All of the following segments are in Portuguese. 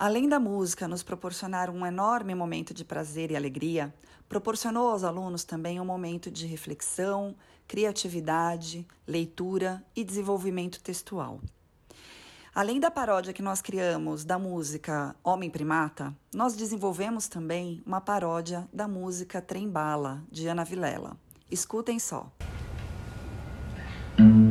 Além da música nos proporcionar um enorme momento de prazer e alegria, proporcionou aos alunos também um momento de reflexão, criatividade, leitura e desenvolvimento textual. Além da paródia que nós criamos da música Homem Primata, nós desenvolvemos também uma paródia da música Trem Bala, de Ana Vilela. Escutem só. sobre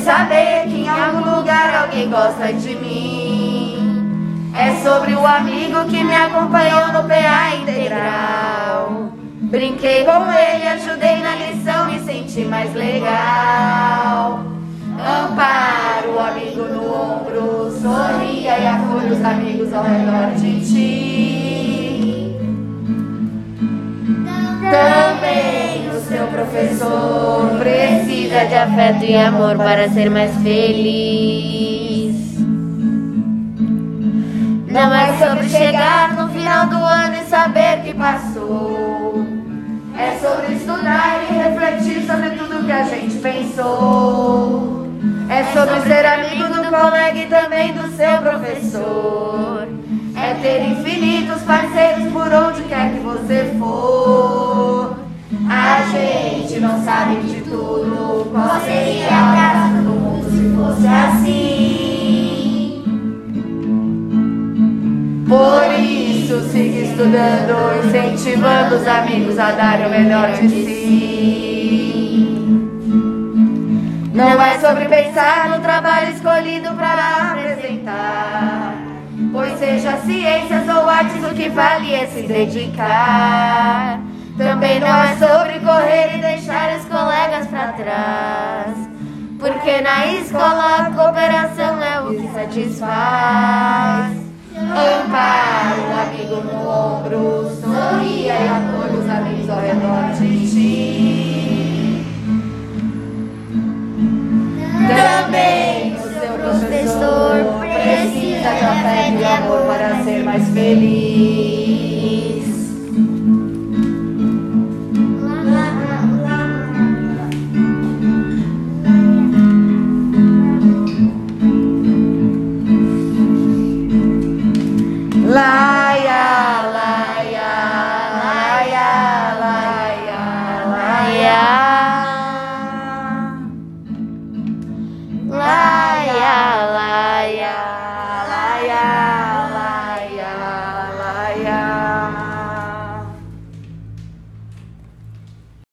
saber que em algum lugar alguém gosta de mim. É sobre o amigo que me acompanhou no PA integral. Brinquei com ele, ajudei na lição, me senti mais legal. Amparo o amigo no ombro, sorria e acolho os amigos ao redor de ti. Professor precisa de afeto e amor para ser mais feliz. Não é sobre chegar no final do ano e saber que passou. É sobre estudar e refletir sobre tudo que a gente pensou. É sobre ser amigo do colega e também do seu professor. É ter infinitos parceiros por onde quer que você for. A gente não sabe de tudo. Qual seria a graça do mundo se fosse assim? Por isso, siga estudando, incentivando os amigos a darem o melhor de si. Não é sobre pensar no trabalho escolhido para apresentar. Pois seja ciências ou artes, o que vale é se dedicar. Também não é sobre correr e deixar os colegas para trás. Porque na escola a cooperação é o que satisfaz. Amparo um amigo no ombro, sorria e acolhe os amigos ao redor de ti. Também o seu professor precisa de afeto e amor para ser mais feliz. Lá.